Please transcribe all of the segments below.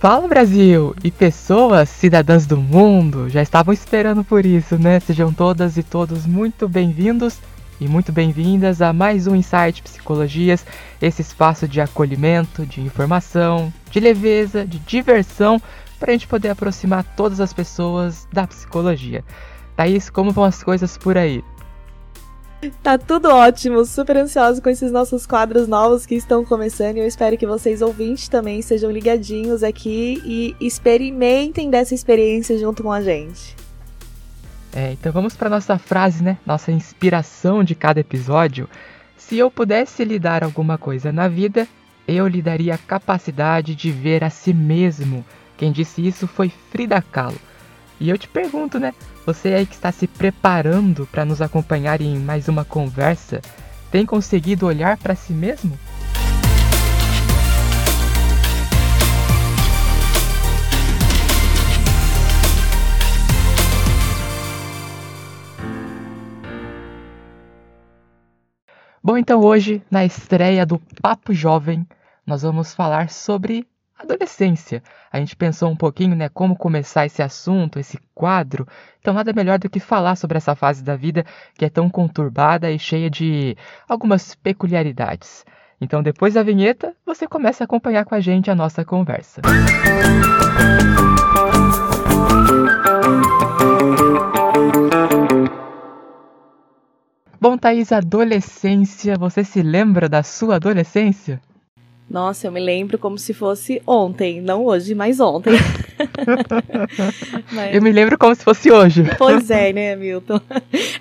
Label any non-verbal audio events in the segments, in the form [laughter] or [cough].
Fala Brasil! E pessoas, cidadãs do mundo, já estavam esperando por isso, né? Sejam todas e todos muito bem-vindos e muito bem-vindas a mais um Insight Psicologias, esse espaço de acolhimento, de informação, de leveza, de diversão, para a gente poder aproximar todas as pessoas da psicologia. Thaís, como vão as coisas por aí? Tá tudo ótimo, super ansioso com esses nossos quadros novos que estão começando e eu espero que vocês ouvintes também sejam ligadinhos aqui e experimentem dessa experiência junto com a gente. É, então vamos para nossa frase, né? Nossa inspiração de cada episódio. Se eu pudesse lhe dar alguma coisa na vida, eu lhe daria a capacidade de ver a si mesmo. Quem disse isso foi Frida Kahlo. E eu te pergunto, né? Você aí que está se preparando para nos acompanhar em mais uma conversa, tem conseguido olhar para si mesmo? Bom, então hoje, na estreia do Papo Jovem, nós vamos falar sobre adolescência. A gente pensou um pouquinho, né, como começar esse assunto, esse quadro. Então nada melhor do que falar sobre essa fase da vida que é tão conturbada e cheia de algumas peculiaridades. Então depois da vinheta, você começa a acompanhar com a gente a nossa conversa. Bom, Thaís, adolescência, você se lembra da sua adolescência? Nossa, eu me lembro como se fosse ontem, não hoje, mas ontem. [laughs] mas... Eu me lembro como se fosse hoje. Pois é, né, Milton?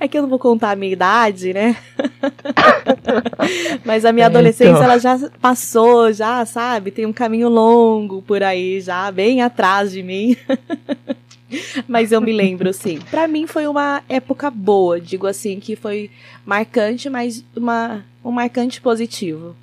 É que eu não vou contar a minha idade, né? [laughs] mas a minha é, adolescência, então... ela já passou, já, sabe? Tem um caminho longo por aí, já, bem atrás de mim. [laughs] Mas eu me lembro, sim. Para mim foi uma época boa, digo assim, que foi marcante, mas uma, um marcante positivo.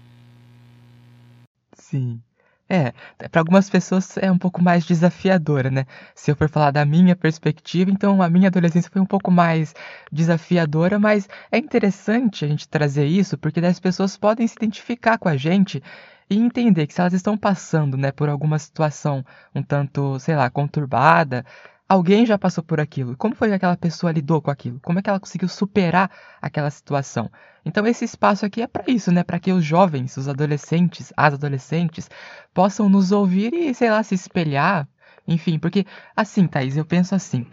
Sim. É, para algumas pessoas é um pouco mais desafiadora, né? Se eu for falar da minha perspectiva, então a minha adolescência foi um pouco mais desafiadora, mas é interessante a gente trazer isso porque as pessoas podem se identificar com a gente e entender que se elas estão passando, né, por alguma situação um tanto, sei lá, conturbada, Alguém já passou por aquilo. Como foi que aquela pessoa lidou com aquilo? Como é que ela conseguiu superar aquela situação? Então esse espaço aqui é para isso, né? Para que os jovens, os adolescentes, as adolescentes possam nos ouvir e, sei lá, se espelhar, enfim, porque assim, Thaís, eu penso assim.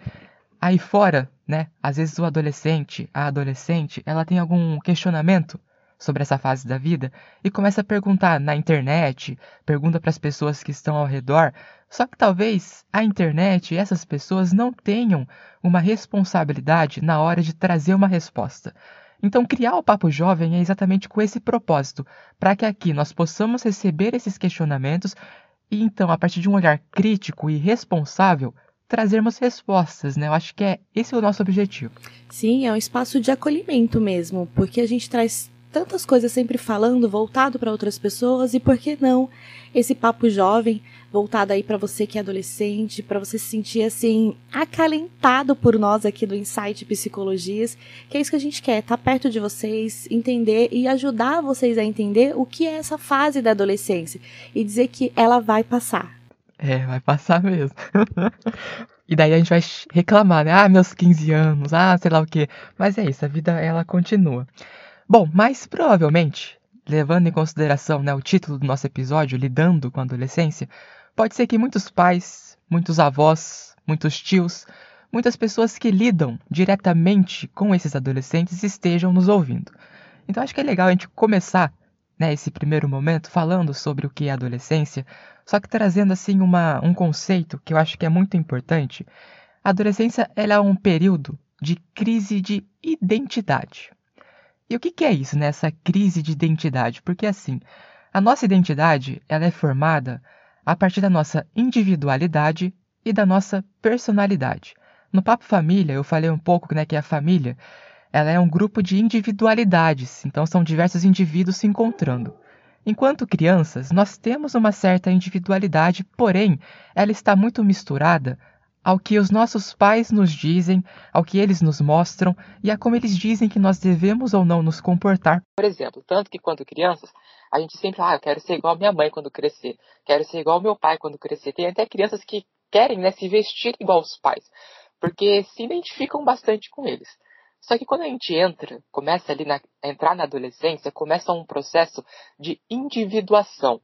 Aí fora, né? Às vezes o adolescente, a adolescente, ela tem algum questionamento sobre essa fase da vida e começa a perguntar na internet, pergunta para as pessoas que estão ao redor, só que talvez a internet e essas pessoas não tenham uma responsabilidade na hora de trazer uma resposta. Então, criar o Papo Jovem é exatamente com esse propósito, para que aqui nós possamos receber esses questionamentos e então, a partir de um olhar crítico e responsável, trazermos respostas, né? Eu acho que é esse é o nosso objetivo. Sim, é um espaço de acolhimento mesmo, porque a gente traz tantas coisas sempre falando, voltado para outras pessoas, e por que não esse papo jovem, voltado aí para você que é adolescente, para você se sentir assim, acalentado por nós aqui do Insight Psicologias, que é isso que a gente quer, estar tá perto de vocês, entender e ajudar vocês a entender o que é essa fase da adolescência e dizer que ela vai passar. É, vai passar mesmo. [laughs] E daí a gente vai reclamar, né? Ah, meus 15 anos, ah, sei lá o quê. Mas é isso, a vida ela continua. Bom, mas provavelmente, levando em consideração né, o título do nosso episódio, Lidando com a Adolescência, pode ser que muitos pais, muitos avós, muitos tios, muitas pessoas que lidam diretamente com esses adolescentes estejam nos ouvindo. Então acho que é legal a gente começar né, esse primeiro momento falando sobre o que é adolescência, só que trazendo assim uma, um conceito que eu acho que é muito importante. A adolescência ela é um período de crise de identidade. E o que, que é isso, né? Essa crise de identidade? Porque assim, a nossa identidade ela é formada a partir da nossa individualidade e da nossa personalidade. No Papo Família, eu falei um pouco né, que a família ela é um grupo de individualidades, então são diversos indivíduos se encontrando. Enquanto crianças, nós temos uma certa individualidade, porém, ela está muito misturada ao que os nossos pais nos dizem, ao que eles nos mostram e a como eles dizem que nós devemos ou não nos comportar. Por exemplo, tanto que quando crianças, a gente sempre, ah, eu quero ser igual a minha mãe quando crescer, quero ser igual ao meu pai quando crescer. Tem até crianças que querem né, se vestir igual aos pais, porque se identificam bastante com eles. Só que quando a gente entra, começa ali na, a entrar na adolescência, começa um processo de individuação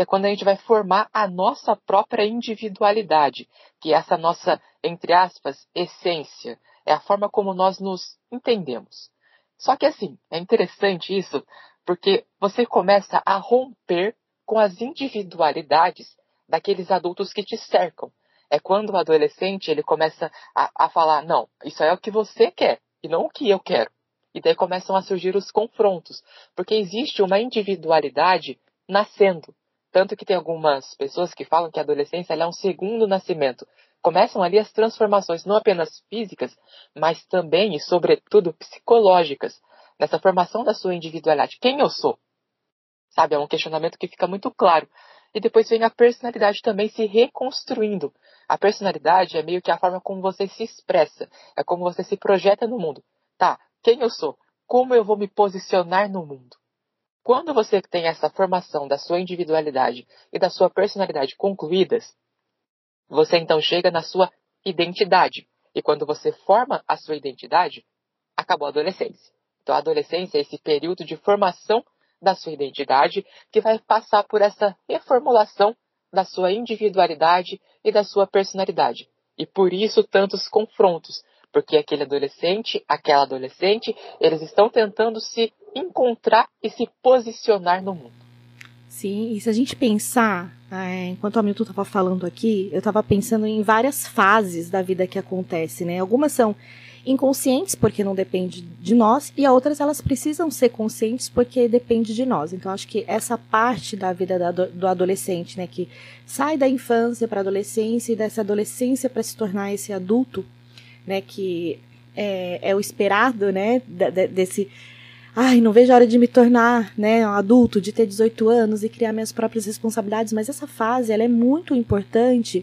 que é quando a gente vai formar a nossa própria individualidade, que é essa nossa, entre aspas, essência, é a forma como nós nos entendemos. Só que assim, é interessante isso, porque você começa a romper com as individualidades daqueles adultos que te cercam. É quando o adolescente ele começa a, a falar, não, isso é o que você quer e não o que eu quero. E daí começam a surgir os confrontos, porque existe uma individualidade nascendo. Tanto que tem algumas pessoas que falam que a adolescência é um segundo nascimento. Começam ali as transformações, não apenas físicas, mas também e, sobretudo, psicológicas, nessa formação da sua individualidade. Quem eu sou? Sabe, é um questionamento que fica muito claro. E depois vem a personalidade também se reconstruindo. A personalidade é meio que a forma como você se expressa, é como você se projeta no mundo. Tá, quem eu sou? Como eu vou me posicionar no mundo? Quando você tem essa formação da sua individualidade e da sua personalidade concluídas, você então chega na sua identidade. E quando você forma a sua identidade, acabou a adolescência. Então, a adolescência é esse período de formação da sua identidade que vai passar por essa reformulação da sua individualidade e da sua personalidade. E por isso tantos confrontos, porque aquele adolescente, aquela adolescente, eles estão tentando se encontrar e se posicionar no mundo. Sim, e se a gente pensar, é, enquanto o Hamilton estava falando aqui, eu estava pensando em várias fases da vida que acontece, né? Algumas são inconscientes porque não depende de nós e outras elas precisam ser conscientes porque depende de nós. Então acho que essa parte da vida do adolescente, né, que sai da infância para a adolescência e dessa adolescência para se tornar esse adulto, né, que é, é o esperado, né, desse ai, não vejo a hora de me tornar, né, um adulto, de ter 18 anos e criar minhas próprias responsabilidades, mas essa fase ela é muito importante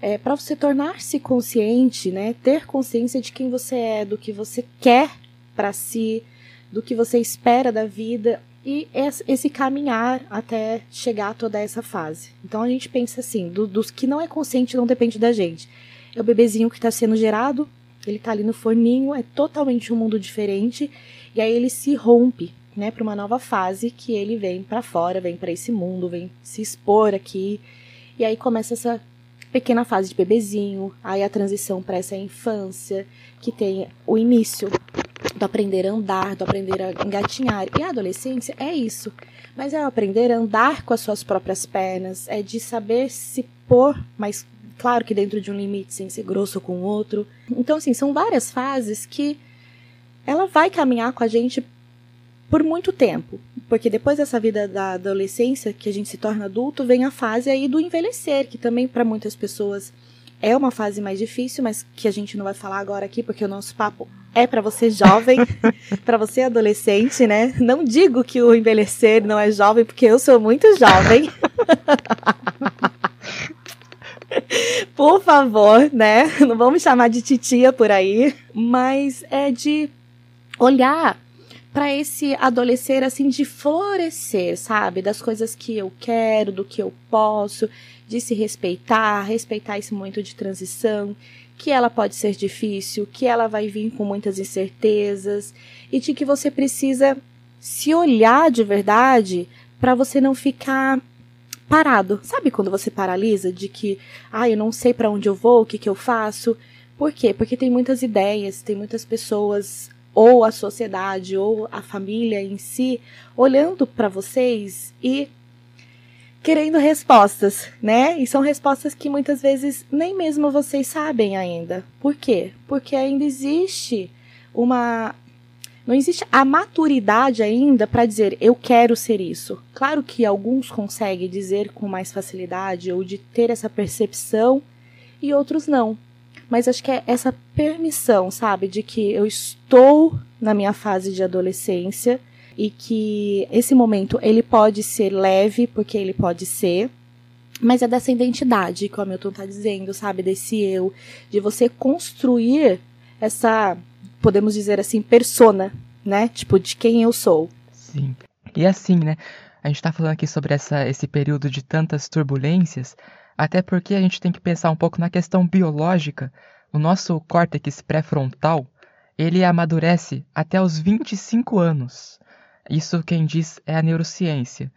é, para você tornar-se consciente, né, ter consciência de quem você é, do que você quer para si, do que você espera da vida e esse caminhar até chegar a toda essa fase. Então a gente pensa assim, do, dos que não é consciente não depende da gente. É o bebezinho que está sendo gerado, ele está ali no forninho, é totalmente um mundo diferente e aí ele se rompe, né, para uma nova fase que ele vem para fora, vem para esse mundo, vem se expor aqui. E aí começa essa pequena fase de bebezinho, aí a transição para essa infância, que tem o início do aprender a andar, do aprender a engatinhar. E a adolescência é isso. Mas é aprender a andar com as suas próprias pernas, é de saber se pôr, mas claro que dentro de um limite, sem ser grosso com o outro. Então, assim, são várias fases que ela vai caminhar com a gente por muito tempo. Porque depois dessa vida da adolescência, que a gente se torna adulto, vem a fase aí do envelhecer, que também para muitas pessoas é uma fase mais difícil, mas que a gente não vai falar agora aqui, porque o nosso papo é para você jovem, [laughs] para você adolescente, né? Não digo que o envelhecer não é jovem, porque eu sou muito jovem. [laughs] por favor, né? Não vamos chamar de titia por aí, mas é de olhar para esse adolescer assim de florescer, sabe? Das coisas que eu quero, do que eu posso, de se respeitar, respeitar esse momento de transição, que ela pode ser difícil, que ela vai vir com muitas incertezas e de que você precisa se olhar de verdade para você não ficar parado. Sabe quando você paralisa de que, ah, eu não sei para onde eu vou, o que que eu faço? Por quê? Porque tem muitas ideias, tem muitas pessoas ou a sociedade ou a família em si olhando para vocês e querendo respostas, né? E são respostas que muitas vezes nem mesmo vocês sabem ainda. Por quê? Porque ainda existe uma não existe a maturidade ainda para dizer eu quero ser isso. Claro que alguns conseguem dizer com mais facilidade ou de ter essa percepção e outros não. Mas acho que é essa permissão, sabe, de que eu estou na minha fase de adolescência e que esse momento ele pode ser leve, porque ele pode ser, Mas é dessa identidade que o Hamilton tá dizendo, sabe? Desse eu, de você construir essa, podemos dizer assim, persona, né? Tipo, de quem eu sou. Sim. E assim, né? A gente tá falando aqui sobre essa, esse período de tantas turbulências, até porque a gente tem que pensar um pouco na questão biológica. O nosso córtex pré-frontal, ele amadurece até os 25 anos. Isso quem diz é a neurociência.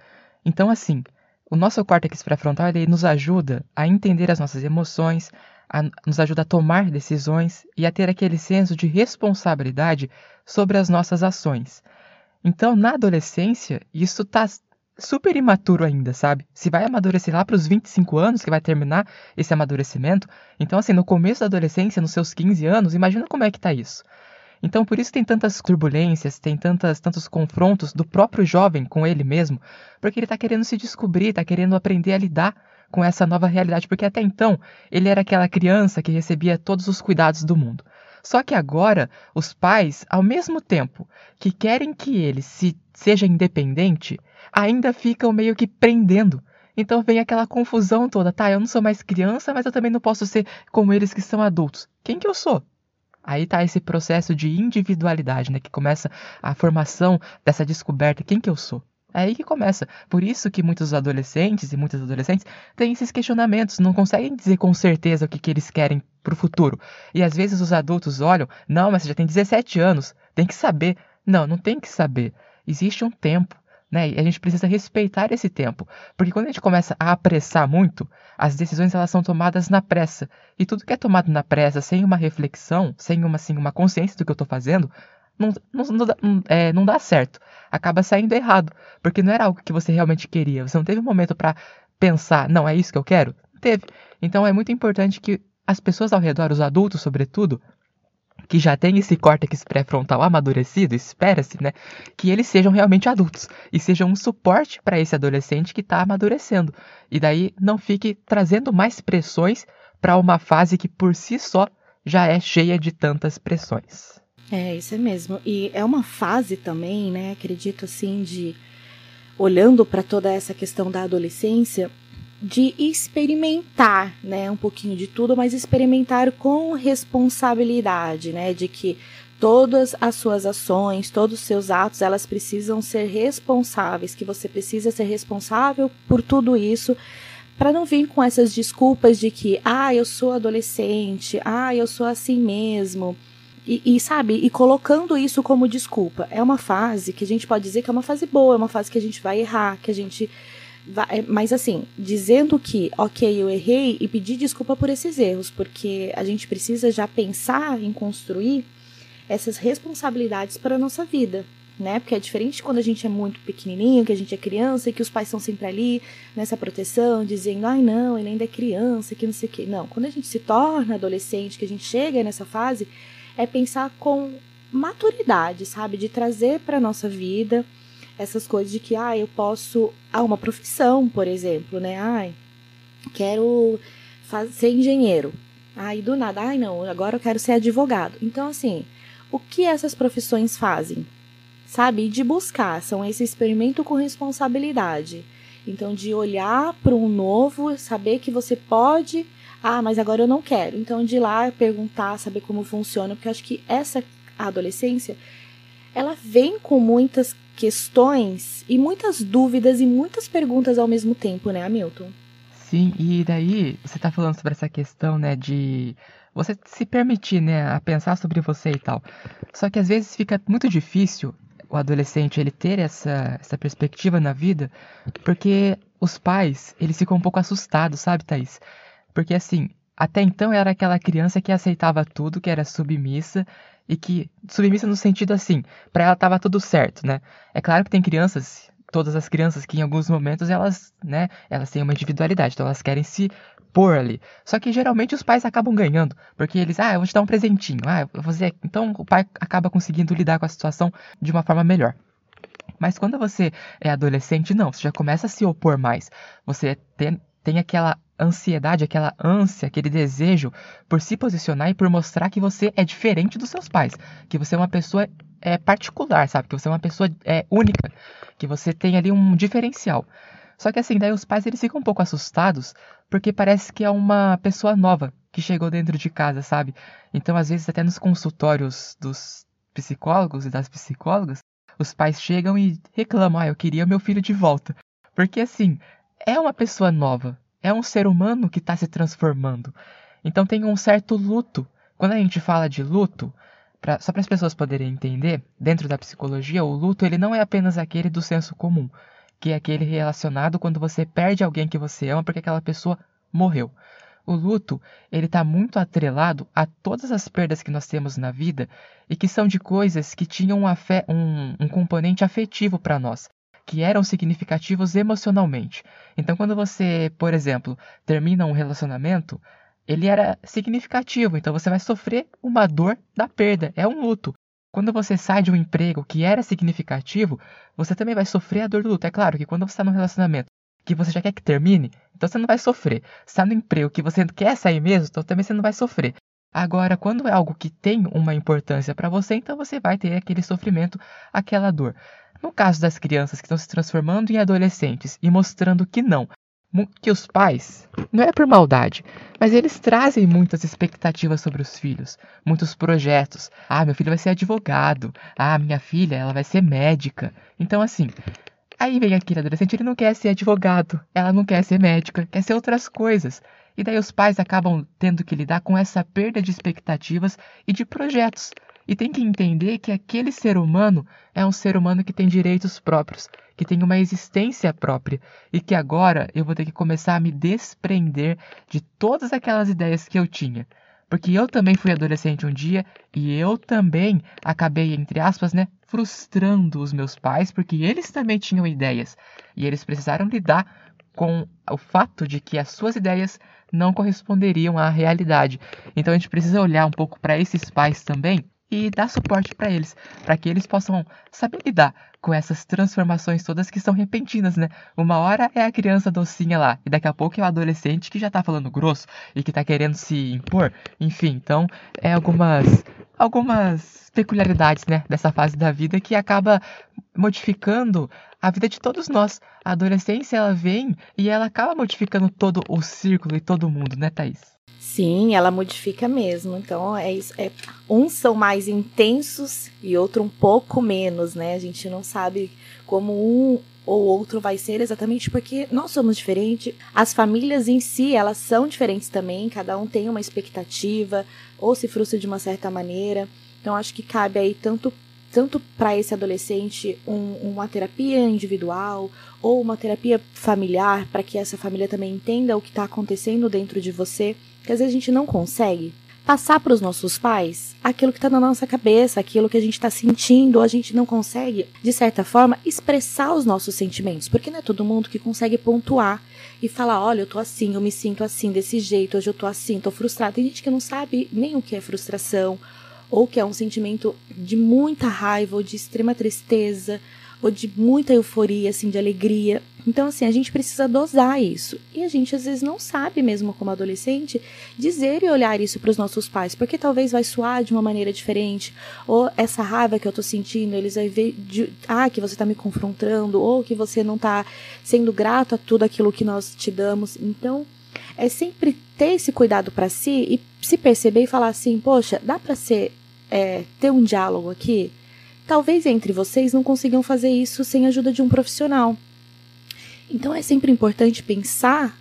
Então, assim, o nosso córtex pré-frontal ele nos ajuda a entender as nossas emoções, a, nos ajuda a tomar decisões e a ter aquele senso de responsabilidade sobre as nossas ações. Então, na adolescência, isso está super imaturo ainda, sabe? Se vai amadurecer lá para os 25 anos, que vai terminar esse amadurecimento. Então, assim, no começo da adolescência, nos seus 15 anos, imagina como é que tá isso. Então, por isso tem tantas turbulências, tem tantas, tantos confrontos do próprio jovem com ele mesmo, porque ele está querendo se descobrir, está querendo aprender a lidar com essa nova realidade, porque até então ele era aquela criança que recebia todos os cuidados do mundo. Só que agora, os pais, ao mesmo tempo que querem que ele se seja independente, ainda ficam meio que prendendo. Então vem aquela confusão toda, tá? Eu não sou mais criança, mas eu também não posso ser como eles que são adultos. Quem que eu sou? Aí tá esse processo de individualidade, né? Que começa a formação dessa descoberta. Quem que eu sou? É aí que começa. Por isso que muitos adolescentes e muitas adolescentes têm esses questionamentos, não conseguem dizer com certeza o que, que eles querem pro futuro. E às vezes os adultos olham, não, mas você já tem 17 anos, tem que saber. Não, não tem que saber. Existe um tempo. Né? E a gente precisa respeitar esse tempo, porque quando a gente começa a apressar muito, as decisões elas são tomadas na pressa. E tudo que é tomado na pressa, sem uma reflexão, sem uma, assim, uma consciência do que eu estou fazendo, não, não, não, é, não dá certo. Acaba saindo errado, porque não era algo que você realmente queria. Você não teve um momento para pensar, não, é isso que eu quero? Teve. Então é muito importante que as pessoas ao redor, os adultos sobretudo, que já tem esse córtex pré-frontal amadurecido, espera-se, né, que eles sejam realmente adultos e sejam um suporte para esse adolescente que está amadurecendo. E daí não fique trazendo mais pressões para uma fase que por si só já é cheia de tantas pressões. É, isso é mesmo. E é uma fase também, né, acredito assim, de olhando para toda essa questão da adolescência, de experimentar, né, um pouquinho de tudo, mas experimentar com responsabilidade, né, de que todas as suas ações, todos os seus atos, elas precisam ser responsáveis, que você precisa ser responsável por tudo isso, para não vir com essas desculpas de que, ah, eu sou adolescente, ah, eu sou assim mesmo. E, e, sabe, e colocando isso como desculpa. É uma fase que a gente pode dizer que é uma fase boa, é uma fase que a gente vai errar, que a gente é, mas assim, dizendo que, ok, eu errei e pedir desculpa por esses erros, porque a gente precisa já pensar em construir essas responsabilidades para a nossa vida, né? Porque é diferente quando a gente é muito pequenininho, que a gente é criança e que os pais estão sempre ali nessa proteção, dizendo, ai não, ele ainda é criança, que não sei o quê. Não, quando a gente se torna adolescente, que a gente chega nessa fase, é pensar com maturidade, sabe? De trazer para nossa vida essas coisas de que, ah, eu posso. Ah, uma profissão, por exemplo, né? Ai, quero ser engenheiro. Aí do nada, ai não, agora eu quero ser advogado. Então, assim, o que essas profissões fazem? Sabe? De buscar, são esse experimento com responsabilidade. Então, de olhar para um novo, saber que você pode. Ah, mas agora eu não quero. Então, de lá perguntar, saber como funciona, porque acho que essa adolescência ela vem com muitas questões e muitas dúvidas e muitas perguntas ao mesmo tempo, né, Hamilton? Sim, e daí você está falando sobre essa questão, né, de você se permitir, né, a pensar sobre você e tal. Só que às vezes fica muito difícil o adolescente ele ter essa, essa perspectiva na vida, porque os pais, eles ficam um pouco assustados, sabe, Thaís? Porque assim, até então era aquela criança que aceitava tudo, que era submissa, e que submissa no sentido assim, para ela tava tudo certo, né? É claro que tem crianças, todas as crianças que em alguns momentos elas, né, elas têm uma individualidade, então elas querem se pôr ali. Só que geralmente os pais acabam ganhando, porque eles, ah, eu vou te dar um presentinho, ah, você, então o pai acaba conseguindo lidar com a situação de uma forma melhor. Mas quando você é adolescente, não, você já começa a se opor mais. Você tem, tem aquela ansiedade, aquela ânsia, aquele desejo por se posicionar e por mostrar que você é diferente dos seus pais, que você é uma pessoa é, particular, sabe? Que você é uma pessoa é, única, que você tem ali um diferencial. Só que assim, daí os pais eles ficam um pouco assustados, porque parece que é uma pessoa nova que chegou dentro de casa, sabe? Então, às vezes, até nos consultórios dos psicólogos e das psicólogas, os pais chegam e reclamam: ah, eu queria meu filho de volta. Porque assim, é uma pessoa nova, é um ser humano que está se transformando. Então tem um certo luto. Quando a gente fala de luto, pra, só para as pessoas poderem entender, dentro da psicologia, o luto ele não é apenas aquele do senso comum, que é aquele relacionado quando você perde alguém que você ama porque aquela pessoa morreu. O luto, ele está muito atrelado a todas as perdas que nós temos na vida e que são de coisas que tinham um, um, um componente afetivo para nós, que eram significativos emocionalmente. Então, quando você, por exemplo, termina um relacionamento, ele era significativo, então você vai sofrer uma dor da perda, é um luto. Quando você sai de um emprego que era significativo, você também vai sofrer a dor do luto. É claro que quando você está num relacionamento que você já quer que termine, então você não vai sofrer. Se está no emprego que você quer sair mesmo, então também você não vai sofrer. Agora, quando é algo que tem uma importância para você, então você vai ter aquele sofrimento, aquela dor. No caso das crianças que estão se transformando em adolescentes e mostrando que não, que os pais, não é por maldade, mas eles trazem muitas expectativas sobre os filhos, muitos projetos. Ah, meu filho vai ser advogado. Ah, minha filha, ela vai ser médica. Então, assim, Aí vem aquele adolescente, ele não quer ser advogado, ela não quer ser médica, quer ser outras coisas. E daí os pais acabam tendo que lidar com essa perda de expectativas e de projetos. E tem que entender que aquele ser humano é um ser humano que tem direitos próprios, que tem uma existência própria e que agora eu vou ter que começar a me desprender de todas aquelas ideias que eu tinha. Porque eu também fui adolescente um dia e eu também acabei, entre aspas, né, frustrando os meus pais, porque eles também tinham ideias e eles precisaram lidar com o fato de que as suas ideias não corresponderiam à realidade. Então a gente precisa olhar um pouco para esses pais também e dar suporte para eles, para que eles possam saber lidar com essas transformações todas que são repentinas, né? Uma hora é a criança docinha lá, e daqui a pouco é o adolescente que já tá falando grosso e que tá querendo se impor. Enfim, então é algumas algumas peculiaridades, né, dessa fase da vida que acaba modificando a vida de todos nós. A adolescência ela vem e ela acaba modificando todo o círculo e todo mundo, né, Thaís? Sim, ela modifica mesmo. Então, é isso. É, uns são mais intensos e outro um pouco menos, né? A gente não sabe como um ou outro vai ser exatamente porque nós somos diferentes. As famílias em si, elas são diferentes também, cada um tem uma expectativa ou se frustra de uma certa maneira. Então acho que cabe aí tanto tanto para esse adolescente um, uma terapia individual ou uma terapia familiar para que essa família também entenda o que está acontecendo dentro de você que às vezes a gente não consegue passar para os nossos pais aquilo que está na nossa cabeça, aquilo que a gente está sentindo, ou a gente não consegue, de certa forma, expressar os nossos sentimentos, porque não é todo mundo que consegue pontuar e falar: olha, eu tô assim, eu me sinto assim, desse jeito, hoje eu tô assim, tô frustrada. Tem gente que não sabe nem o que é frustração, ou que é um sentimento de muita raiva, ou de extrema tristeza, ou de muita euforia, assim, de alegria. Então, assim, a gente precisa dosar isso. E a gente, às vezes, não sabe, mesmo como adolescente, dizer e olhar isso para os nossos pais, porque talvez vai soar de uma maneira diferente, ou essa raiva que eu tô sentindo, eles vão ver de, ah, que você tá me confrontando, ou que você não tá sendo grato a tudo aquilo que nós te damos. Então, é sempre ter esse cuidado para si e se perceber e falar assim, poxa, dá para ser é, ter um diálogo aqui? Talvez entre vocês não consigam fazer isso sem a ajuda de um profissional. Então é sempre importante pensar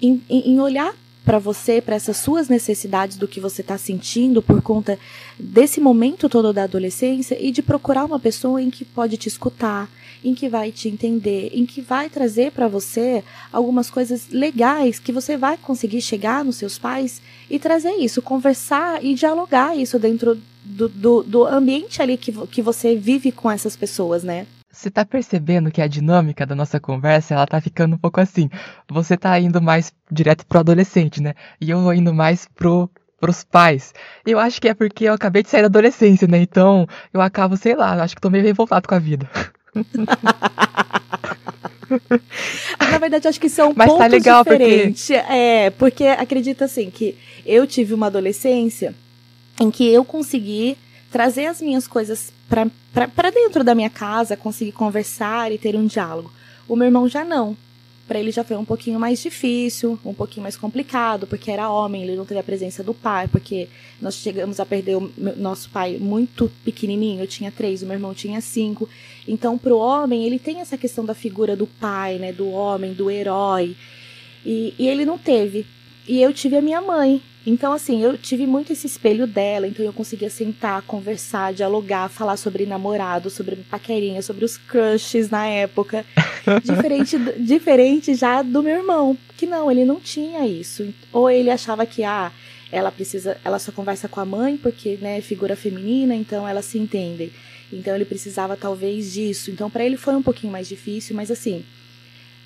em, em, em olhar para você, para essas suas necessidades do que você está sentindo por conta desse momento todo da adolescência e de procurar uma pessoa em que pode te escutar, em que vai te entender, em que vai trazer para você algumas coisas legais que você vai conseguir chegar nos seus pais e trazer isso, conversar e dialogar isso dentro do, do, do ambiente ali que, que você vive com essas pessoas, né? Você tá percebendo que a dinâmica da nossa conversa, ela tá ficando um pouco assim. Você tá indo mais direto pro adolescente, né? E eu vou indo mais pro pros pais. Eu acho que é porque eu acabei de sair da adolescência, né? Então, eu acabo, sei lá, acho que tô meio revoltado com a vida. [laughs] Na verdade, acho que são Mas tá pontos tá legal diferentes. Porque... É, porque acredita assim que eu tive uma adolescência em que eu consegui trazer as minhas coisas para dentro da minha casa, conseguir conversar e ter um diálogo. O meu irmão já não. para ele já foi um pouquinho mais difícil, um pouquinho mais complicado, porque era homem, ele não teve a presença do pai, porque nós chegamos a perder o nosso pai muito pequenininho, eu tinha três, o meu irmão tinha cinco. Então, para o homem, ele tem essa questão da figura do pai, né, do homem, do herói, e, e ele não teve. E eu tive a minha mãe, então, assim, eu tive muito esse espelho dela, então eu conseguia sentar, conversar, dialogar, falar sobre namorado, sobre paquerinha, sobre os crushes na época. [laughs] diferente, diferente já do meu irmão, que não, ele não tinha isso. Ou ele achava que, ah, ela precisa, ela só conversa com a mãe porque, né, figura feminina, então elas se entendem. Então ele precisava talvez disso. Então para ele foi um pouquinho mais difícil, mas assim,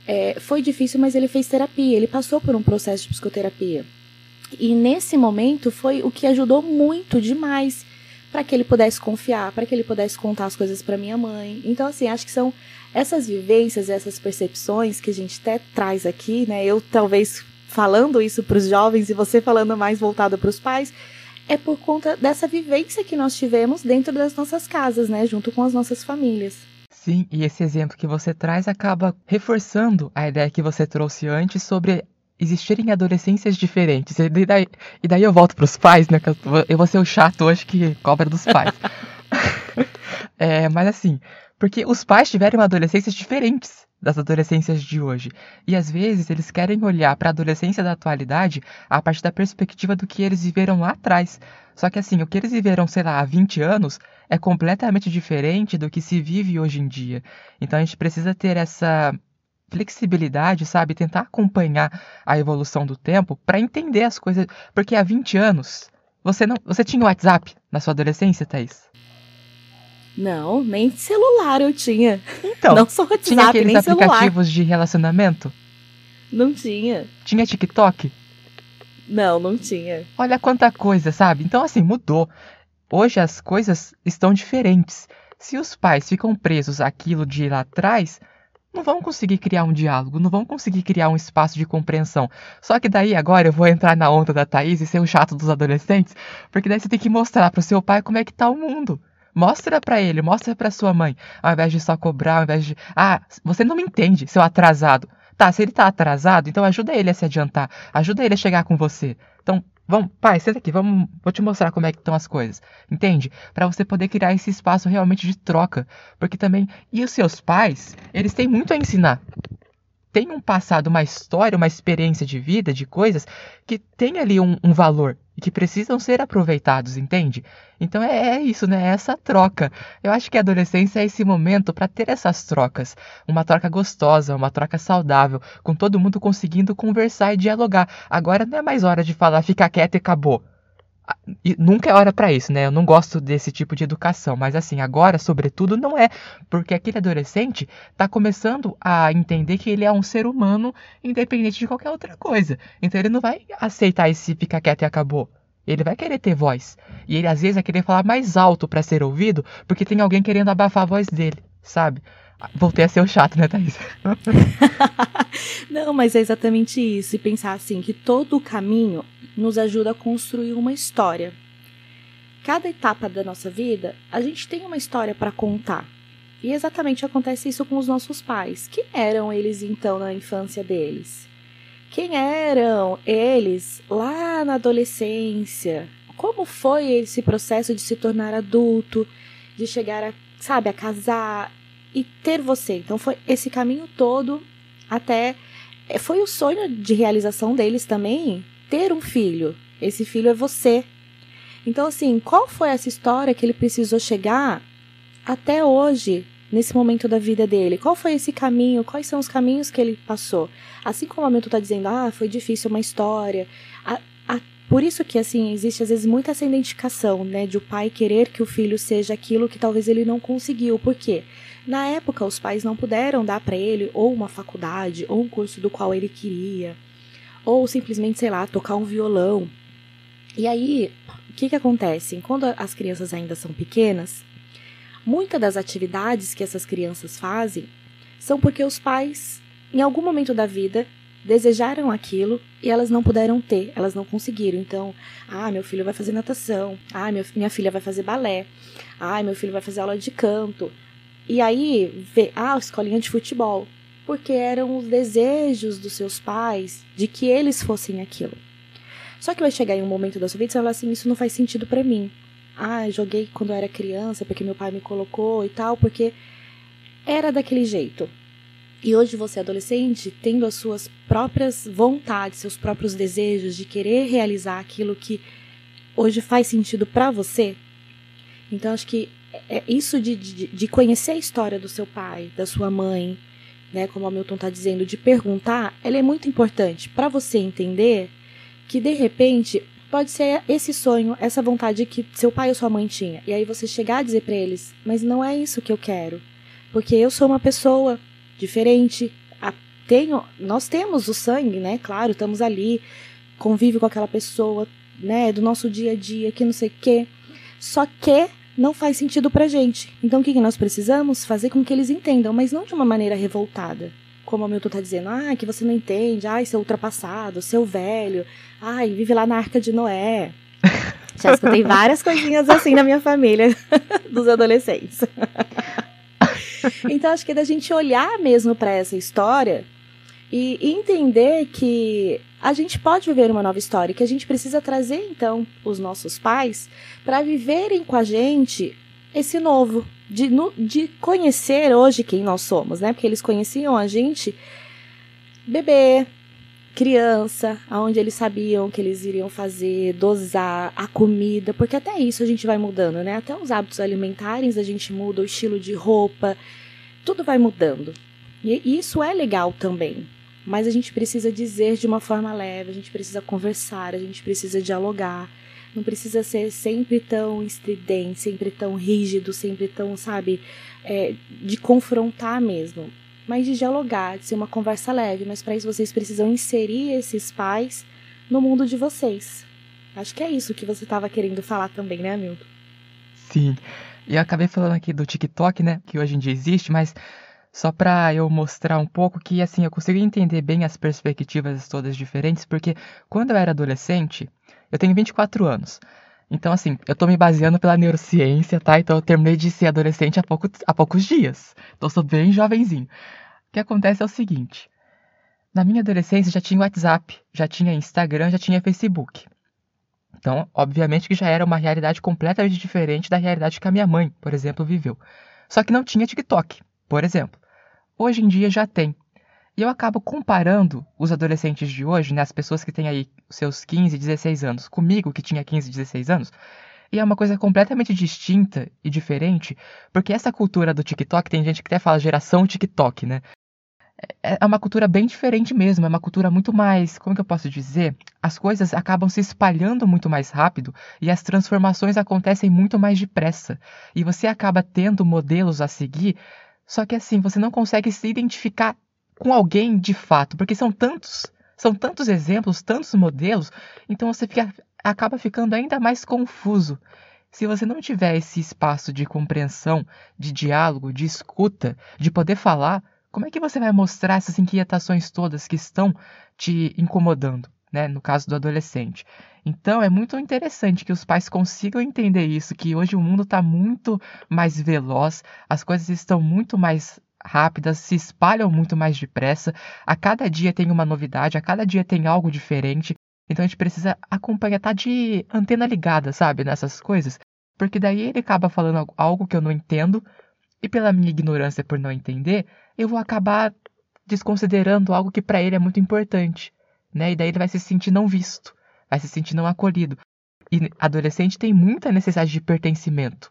é, foi difícil, mas ele fez terapia, ele passou por um processo de psicoterapia. E nesse momento foi o que ajudou muito demais para que ele pudesse confiar, para que ele pudesse contar as coisas para minha mãe. Então assim, acho que são essas vivências, essas percepções que a gente até traz aqui, né? Eu talvez falando isso para os jovens e você falando mais voltado para os pais, é por conta dessa vivência que nós tivemos dentro das nossas casas, né, junto com as nossas famílias. Sim, e esse exemplo que você traz acaba reforçando a ideia que você trouxe antes sobre existirem adolescências diferentes. E daí, e daí eu volto para os pais, né? Eu vou ser o chato hoje que cobra dos pais. [laughs] é, mas assim, porque os pais tiveram adolescências diferentes das adolescências de hoje. E às vezes eles querem olhar para a adolescência da atualidade a partir da perspectiva do que eles viveram lá atrás. Só que assim, o que eles viveram, sei lá, há 20 anos é completamente diferente do que se vive hoje em dia. Então a gente precisa ter essa flexibilidade, sabe? Tentar acompanhar a evolução do tempo para entender as coisas. Porque há 20 anos, você não. Você tinha WhatsApp na sua adolescência, Thaís? Não, nem celular eu tinha. Então, não só WhatsApp, tinha aqueles nem aplicativos celular. de relacionamento? Não tinha. Tinha TikTok? Não, não tinha. Olha quanta coisa, sabe? Então, assim, mudou. Hoje as coisas estão diferentes. Se os pais ficam presos àquilo de lá atrás, não vão conseguir criar um diálogo, não vão conseguir criar um espaço de compreensão. Só que daí agora eu vou entrar na onda da Thaís e ser o chato dos adolescentes, porque daí você tem que mostrar pro seu pai como é que tá o mundo. Mostra para ele, mostra para sua mãe, ao invés de só cobrar, ao invés de, ah, você não me entende, seu atrasado. Tá, se ele tá atrasado, então ajuda ele a se adiantar, ajuda ele a chegar com você. Então, vamos, pai, senta aqui, vamos, vou te mostrar como é que estão as coisas. Entende? Para você poder criar esse espaço realmente de troca, porque também e os seus pais, eles têm muito a ensinar tem um passado, uma história, uma experiência de vida, de coisas que tem ali um, um valor e que precisam ser aproveitados, entende? Então é, é, isso, né? É essa troca. Eu acho que a adolescência é esse momento para ter essas trocas. Uma troca gostosa, uma troca saudável, com todo mundo conseguindo conversar e dialogar. Agora não é mais hora de falar, fica quieto e acabou. Nunca é hora para isso, né? Eu não gosto desse tipo de educação, mas assim, agora, sobretudo, não é, porque aquele adolescente está começando a entender que ele é um ser humano independente de qualquer outra coisa. Então ele não vai aceitar esse fica quieto e acabou. Ele vai querer ter voz. E ele às vezes vai querer falar mais alto para ser ouvido, porque tem alguém querendo abafar a voz dele, sabe? Voltei a ser o chato, né, Thaís? [laughs] Não, mas é exatamente isso. E pensar assim, que todo o caminho nos ajuda a construir uma história. Cada etapa da nossa vida, a gente tem uma história para contar. E exatamente acontece isso com os nossos pais. Quem eram eles então na infância deles? Quem eram eles lá na adolescência? Como foi esse processo de se tornar adulto, de chegar a, sabe, a casar e ter você? Então foi esse caminho todo até é, foi o sonho de realização deles também ter um filho. Esse filho é você. Então, assim, qual foi essa história que ele precisou chegar até hoje, nesse momento da vida dele? Qual foi esse caminho? Quais são os caminhos que ele passou? Assim como o Hamilton está dizendo, ah, foi difícil uma história. A, a, por isso que, assim, existe às vezes muita essa identificação, né, de o pai querer que o filho seja aquilo que talvez ele não conseguiu. Por quê? Na época, os pais não puderam dar para ele ou uma faculdade ou um curso do qual ele queria ou simplesmente, sei lá, tocar um violão. E aí, o que, que acontece? Quando as crianças ainda são pequenas, muitas das atividades que essas crianças fazem são porque os pais, em algum momento da vida, desejaram aquilo e elas não puderam ter, elas não conseguiram. Então, ah, meu filho vai fazer natação, ah, minha filha vai fazer balé, ah, meu filho vai fazer aula de canto. E aí, vê, ah, escolinha de futebol. porque eram os desejos dos seus pais de que eles fossem aquilo. Só que vai chegar em um momento da sua vida e você vai falar assim: isso não faz sentido para mim. Ah, joguei quando eu era criança porque meu pai me colocou e tal, porque era daquele jeito. E hoje você adolescente, tendo as suas próprias vontades, seus próprios desejos de querer realizar aquilo que hoje faz sentido para você. Então acho que isso de, de, de, conhecer a história do seu pai, da sua mãe, né, como o Milton está dizendo, de perguntar, ela é muito importante para você entender que de repente pode ser esse sonho, essa vontade que seu pai ou sua mãe tinha. E aí você chegar a dizer para eles, mas não é isso que eu quero. Porque eu sou uma pessoa diferente, tenho, nós temos o sangue, né? Claro, estamos ali, convive com aquela pessoa, né, do nosso dia a dia, que não sei o quê. Só que não faz sentido pra gente. Então o que, que nós precisamos? Fazer com que eles entendam, mas não de uma maneira revoltada. Como o Milton tá dizendo, ah, que você não entende, ai, seu ultrapassado, seu velho, ai, vive lá na Arca de Noé. [laughs] Já escutei várias coisinhas assim na minha família, [laughs] dos adolescentes. [laughs] então acho que é da gente olhar mesmo para essa história e entender que a gente pode viver uma nova história, que a gente precisa trazer então os nossos pais para viverem com a gente esse novo, de, de conhecer hoje quem nós somos, né? Porque eles conheciam a gente bebê, criança, aonde eles sabiam que eles iriam fazer, dosar a comida, porque até isso a gente vai mudando, né? Até os hábitos alimentares a gente muda, o estilo de roupa, tudo vai mudando. E isso é legal também. Mas a gente precisa dizer de uma forma leve, a gente precisa conversar, a gente precisa dialogar. Não precisa ser sempre tão estridente, sempre tão rígido, sempre tão, sabe, é, de confrontar mesmo. Mas de dialogar, de ser uma conversa leve. Mas para isso vocês precisam inserir esses pais no mundo de vocês. Acho que é isso que você estava querendo falar também, né, Hamilton? Sim. E eu acabei falando aqui do TikTok, né? Que hoje em dia existe, mas só para eu mostrar um pouco que assim eu consegui entender bem as perspectivas todas diferentes, porque quando eu era adolescente, eu tenho 24 anos. Então assim, eu tô me baseando pela neurociência, tá? Então eu terminei de ser adolescente há, há poucos dias. Então eu sou bem jovenzinho. O que acontece é o seguinte: na minha adolescência já tinha WhatsApp, já tinha Instagram, já tinha Facebook. Então, obviamente que já era uma realidade completamente diferente da realidade que a minha mãe, por exemplo, viveu. Só que não tinha TikTok, por exemplo hoje em dia já tem. E eu acabo comparando os adolescentes de hoje, né, as pessoas que têm aí seus 15, 16 anos, comigo que tinha 15, 16 anos, e é uma coisa completamente distinta e diferente, porque essa cultura do TikTok, tem gente que até fala geração TikTok, né? É, é uma cultura bem diferente mesmo, é uma cultura muito mais, como que eu posso dizer? As coisas acabam se espalhando muito mais rápido e as transformações acontecem muito mais depressa. E você acaba tendo modelos a seguir só que assim, você não consegue se identificar com alguém de fato, porque são tantos, são tantos exemplos, tantos modelos, então você fica, acaba ficando ainda mais confuso. Se você não tiver esse espaço de compreensão, de diálogo, de escuta, de poder falar, como é que você vai mostrar essas inquietações todas que estão te incomodando? Né, no caso do adolescente. Então é muito interessante que os pais consigam entender isso, que hoje o mundo está muito mais veloz, as coisas estão muito mais rápidas, se espalham muito mais depressa, a cada dia tem uma novidade, a cada dia tem algo diferente. Então a gente precisa acompanhar, tá de antena ligada, sabe, nessas coisas, porque daí ele acaba falando algo que eu não entendo e pela minha ignorância por não entender, eu vou acabar desconsiderando algo que para ele é muito importante né? E daí ele vai se sentir não visto, vai se sentir não acolhido. E adolescente tem muita necessidade de pertencimento.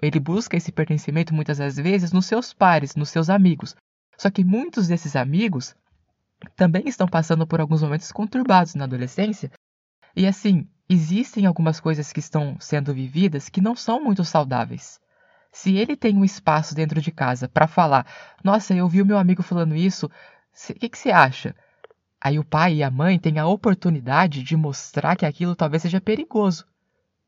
Ele busca esse pertencimento muitas das vezes nos seus pares, nos seus amigos. Só que muitos desses amigos também estão passando por alguns momentos conturbados na adolescência. E assim, existem algumas coisas que estão sendo vividas que não são muito saudáveis. Se ele tem um espaço dentro de casa para falar, nossa, eu vi o meu amigo falando isso, o que, que você acha? Aí o pai e a mãe têm a oportunidade de mostrar que aquilo talvez seja perigoso,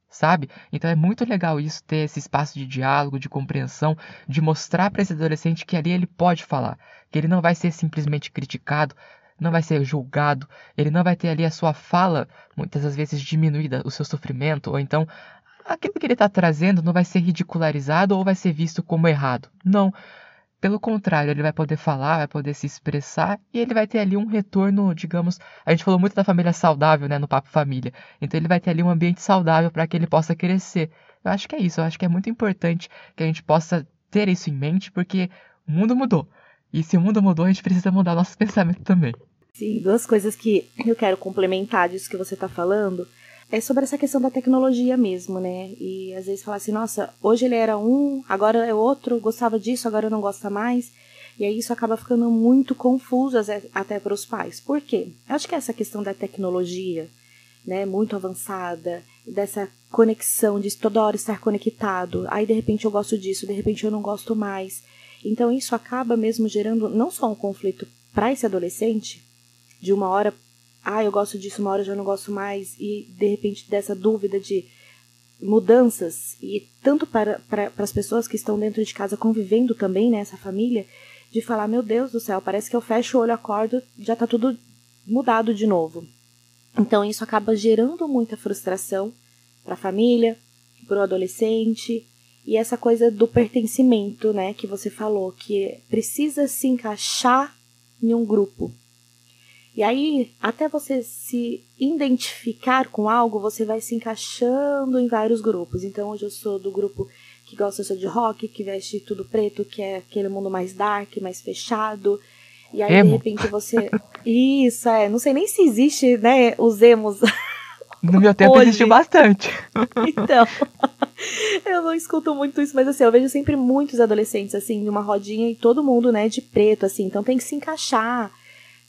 sabe? Então é muito legal isso ter esse espaço de diálogo, de compreensão, de mostrar para esse adolescente que ali ele pode falar, que ele não vai ser simplesmente criticado, não vai ser julgado, ele não vai ter ali a sua fala muitas das vezes diminuída, o seu sofrimento, ou então aquilo que ele está trazendo não vai ser ridicularizado ou vai ser visto como errado. Não. Pelo contrário, ele vai poder falar, vai poder se expressar e ele vai ter ali um retorno, digamos. A gente falou muito da família saudável, né, no Papo Família. Então ele vai ter ali um ambiente saudável para que ele possa crescer. Eu acho que é isso, eu acho que é muito importante que a gente possa ter isso em mente, porque o mundo mudou. E se o mundo mudou, a gente precisa mudar nosso [laughs] pensamento também. Sim, duas coisas que eu quero complementar disso que você está falando é sobre essa questão da tecnologia mesmo, né? E às vezes falar assim, nossa, hoje ele era um, agora é outro, gostava disso, agora não gosta mais. E aí isso acaba ficando muito confuso até para os pais. Por quê? Eu acho que essa questão da tecnologia, né, muito avançada, dessa conexão, de toda hora estar conectado, aí de repente eu gosto disso, de repente eu não gosto mais. Então isso acaba mesmo gerando não só um conflito para esse adolescente, de uma hora ah, eu gosto disso, uma hora eu já não gosto mais, e de repente dessa dúvida de mudanças, e tanto para, para, para as pessoas que estão dentro de casa convivendo também né, família, de falar: meu Deus do céu, parece que eu fecho o olho, acordo, já está tudo mudado de novo. Então isso acaba gerando muita frustração para a família, para o adolescente, e essa coisa do pertencimento, né, que você falou, que precisa se encaixar em um grupo. E aí, até você se identificar com algo, você vai se encaixando em vários grupos. Então, hoje eu sou do grupo que gosta só de rock, que veste tudo preto, que é aquele mundo mais dark, mais fechado. E aí, Emo. de repente, você. [laughs] Isso, é. Não sei nem se existe, né, os emos. No meu tempo Hoje. existiu bastante. [laughs] Então, [laughs] eu não escuto muito isso, mas assim, eu vejo sempre muitos adolescentes, assim, numa rodinha e todo mundo, né, de preto, assim, então tem que se encaixar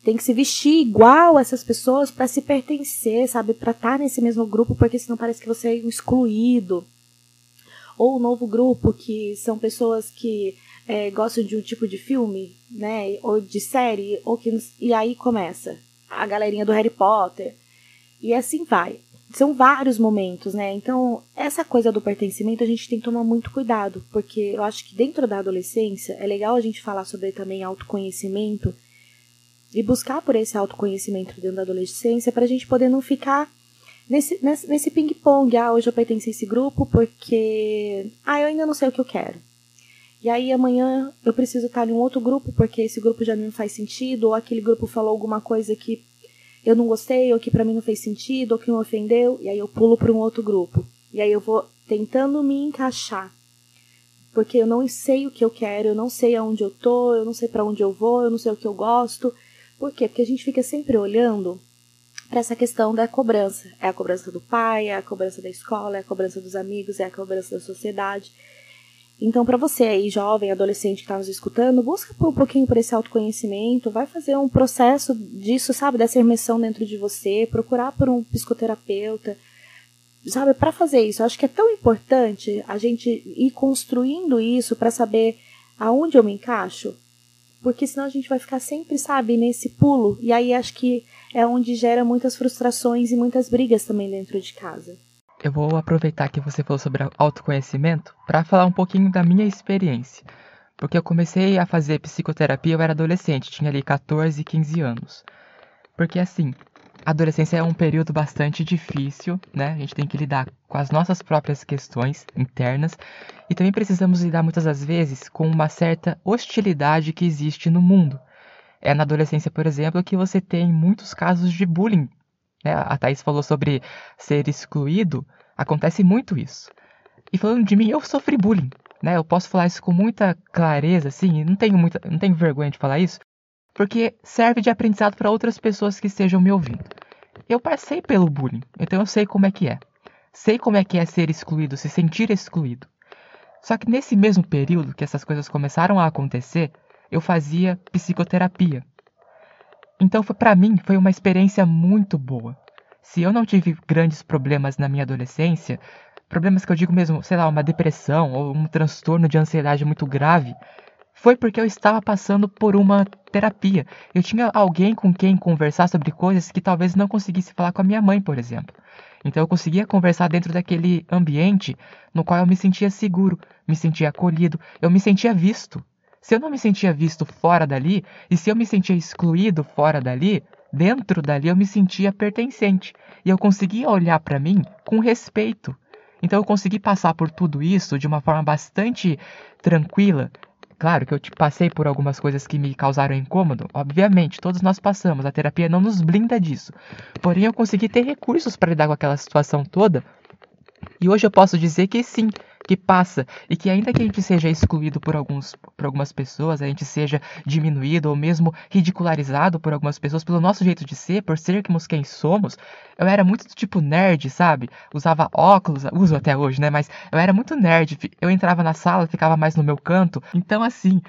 tem que se vestir igual essas pessoas para se pertencer, sabe? Para estar tá nesse mesmo grupo, porque senão parece que você é um excluído. Ou um novo grupo que são pessoas que é, gostam de um tipo de filme, né? Ou de série, ou que e aí começa a galerinha do Harry Potter e assim vai. São vários momentos, né? Então, essa coisa do pertencimento a gente tem que tomar muito cuidado, porque eu acho que dentro da adolescência é legal a gente falar sobre também autoconhecimento e buscar por esse autoconhecimento dentro da adolescência para a gente poder não ficar nesse, nesse, nesse ping-pong. Ah, hoje eu pertenço a esse grupo porque. Ah, eu ainda não sei o que eu quero. E aí amanhã eu preciso estar em um outro grupo porque esse grupo já não faz sentido, ou aquele grupo falou alguma coisa que eu não gostei, ou que para mim não fez sentido, ou que me ofendeu, e aí eu pulo para um outro grupo. E aí eu vou tentando me encaixar. Porque eu não sei o que eu quero, eu não sei aonde eu tô, eu não sei para onde eu vou, eu não sei o que eu gosto. Por quê? Porque a gente fica sempre olhando para essa questão da cobrança. É a cobrança do pai, é a cobrança da escola, é a cobrança dos amigos, é a cobrança da sociedade. Então, para você aí, jovem, adolescente que está nos escutando, busca um pouquinho por esse autoconhecimento, vai fazer um processo disso, sabe, dessa imersão dentro de você, procurar por um psicoterapeuta, sabe, para fazer isso. Eu acho que é tão importante a gente ir construindo isso para saber aonde eu me encaixo, porque senão a gente vai ficar sempre, sabe, nesse pulo. E aí acho que é onde gera muitas frustrações e muitas brigas também dentro de casa. Eu vou aproveitar que você falou sobre autoconhecimento para falar um pouquinho da minha experiência. Porque eu comecei a fazer psicoterapia, eu era adolescente, tinha ali 14, 15 anos. Porque assim, a adolescência é um período bastante difícil, né? A gente tem que lidar com as nossas próprias questões internas e também precisamos lidar muitas das vezes com uma certa hostilidade que existe no mundo. É na adolescência, por exemplo, que você tem muitos casos de bullying. Né? A Thaís falou sobre ser excluído, acontece muito isso. E falando de mim, eu sofri bullying. Né? Eu posso falar isso com muita clareza, assim, não tenho, muita, não tenho vergonha de falar isso, porque serve de aprendizado para outras pessoas que estejam me ouvindo. Eu passei pelo bullying, então eu sei como é que é. Sei como é que é ser excluído, se sentir excluído. Só que nesse mesmo período que essas coisas começaram a acontecer, eu fazia psicoterapia. Então, para mim, foi uma experiência muito boa. Se eu não tive grandes problemas na minha adolescência, problemas que eu digo mesmo, sei lá, uma depressão ou um transtorno de ansiedade muito grave, foi porque eu estava passando por uma terapia. Eu tinha alguém com quem conversar sobre coisas que talvez não conseguisse falar com a minha mãe, por exemplo. Então eu conseguia conversar dentro daquele ambiente no qual eu me sentia seguro, me sentia acolhido, eu me sentia visto. Se eu não me sentia visto fora dali, e se eu me sentia excluído fora dali, dentro dali eu me sentia pertencente. E eu conseguia olhar para mim com respeito. Então eu consegui passar por tudo isso de uma forma bastante tranquila, Claro que eu passei por algumas coisas que me causaram incômodo, obviamente, todos nós passamos, a terapia não nos blinda disso. Porém, eu consegui ter recursos para lidar com aquela situação toda. E hoje eu posso dizer que sim, que passa e que ainda que a gente seja excluído por alguns por algumas pessoas, a gente seja diminuído ou mesmo ridicularizado por algumas pessoas pelo nosso jeito de ser, por sermos quem somos, eu era muito do tipo nerd, sabe? Usava óculos, uso até hoje, né? Mas eu era muito nerd, eu entrava na sala, ficava mais no meu canto. Então assim,